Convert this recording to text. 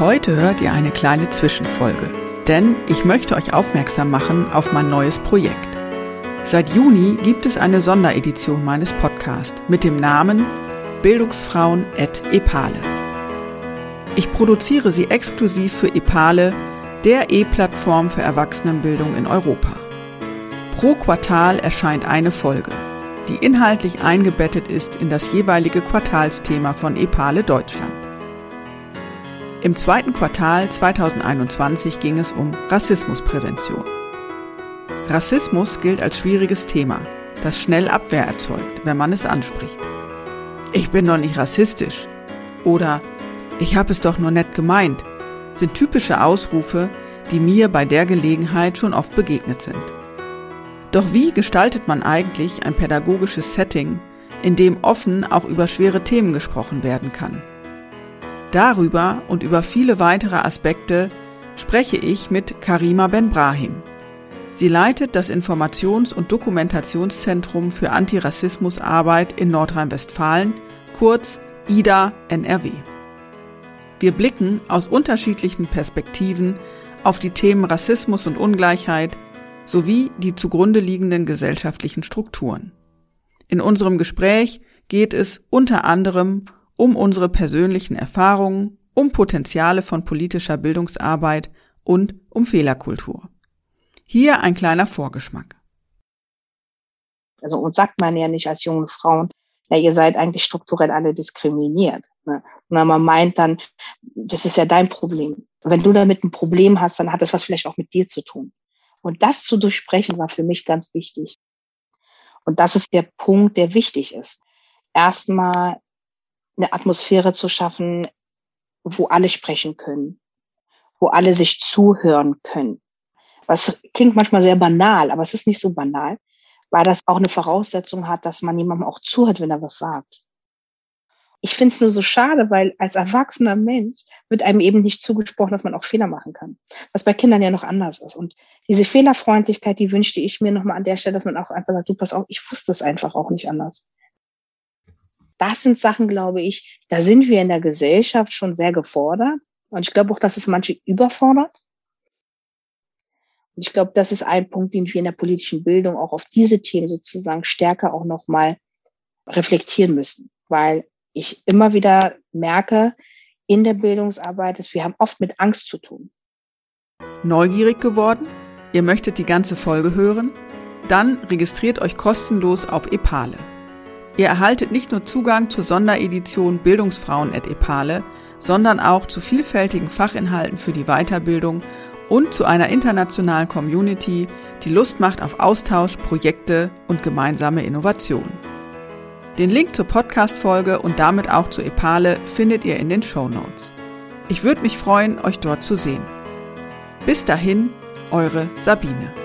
Heute hört ihr eine kleine Zwischenfolge, denn ich möchte euch aufmerksam machen auf mein neues Projekt. Seit Juni gibt es eine Sonderedition meines Podcasts mit dem Namen Bildungsfrauen et Epale. Ich produziere sie exklusiv für Epale, der E-Plattform für Erwachsenenbildung in Europa. Pro Quartal erscheint eine Folge, die inhaltlich eingebettet ist in das jeweilige Quartalsthema von Epale Deutschland. Im zweiten Quartal 2021 ging es um Rassismusprävention. Rassismus gilt als schwieriges Thema, das schnell Abwehr erzeugt, wenn man es anspricht. Ich bin doch nicht rassistisch oder ich habe es doch nur nett gemeint, sind typische Ausrufe, die mir bei der Gelegenheit schon oft begegnet sind. Doch wie gestaltet man eigentlich ein pädagogisches Setting, in dem offen auch über schwere Themen gesprochen werden kann? Darüber und über viele weitere Aspekte spreche ich mit Karima Ben-Brahim. Sie leitet das Informations- und Dokumentationszentrum für Antirassismusarbeit in Nordrhein-Westfalen, kurz IDA NRW. Wir blicken aus unterschiedlichen Perspektiven auf die Themen Rassismus und Ungleichheit sowie die zugrunde liegenden gesellschaftlichen Strukturen. In unserem Gespräch geht es unter anderem um unsere persönlichen Erfahrungen, um Potenziale von politischer Bildungsarbeit und um Fehlerkultur. Hier ein kleiner Vorgeschmack. Also uns sagt man ja nicht als junge Frauen, ja, ihr seid eigentlich strukturell alle diskriminiert. Ne? Und man meint dann, das ist ja dein Problem. Wenn du damit ein Problem hast, dann hat das was vielleicht auch mit dir zu tun. Und das zu durchsprechen war für mich ganz wichtig. Und das ist der Punkt, der wichtig ist. Erstmal eine Atmosphäre zu schaffen, wo alle sprechen können, wo alle sich zuhören können. Was klingt manchmal sehr banal, aber es ist nicht so banal, weil das auch eine Voraussetzung hat, dass man jemandem auch zuhört, wenn er was sagt. Ich finde es nur so schade, weil als erwachsener Mensch wird einem eben nicht zugesprochen, dass man auch Fehler machen kann. Was bei Kindern ja noch anders ist. Und diese Fehlerfreundlichkeit, die wünschte ich mir nochmal an der Stelle, dass man auch einfach sagt, du pass auf, ich wusste es einfach auch nicht anders das sind Sachen, glaube ich, da sind wir in der Gesellschaft schon sehr gefordert. Und ich glaube auch, dass es manche überfordert. Und ich glaube, das ist ein Punkt, den wir in der politischen Bildung auch auf diese Themen sozusagen stärker auch nochmal reflektieren müssen. Weil ich immer wieder merke in der Bildungsarbeit, dass wir haben oft mit Angst zu tun. Neugierig geworden? Ihr möchtet die ganze Folge hören? Dann registriert euch kostenlos auf Epale. Ihr erhaltet nicht nur Zugang zur Sonderedition Bildungsfrauen et Epale, sondern auch zu vielfältigen Fachinhalten für die Weiterbildung und zu einer internationalen Community, die Lust macht auf Austausch, Projekte und gemeinsame Innovation. Den Link zur Podcast-Folge und damit auch zu Epale findet ihr in den Show Notes. Ich würde mich freuen, euch dort zu sehen. Bis dahin, eure Sabine.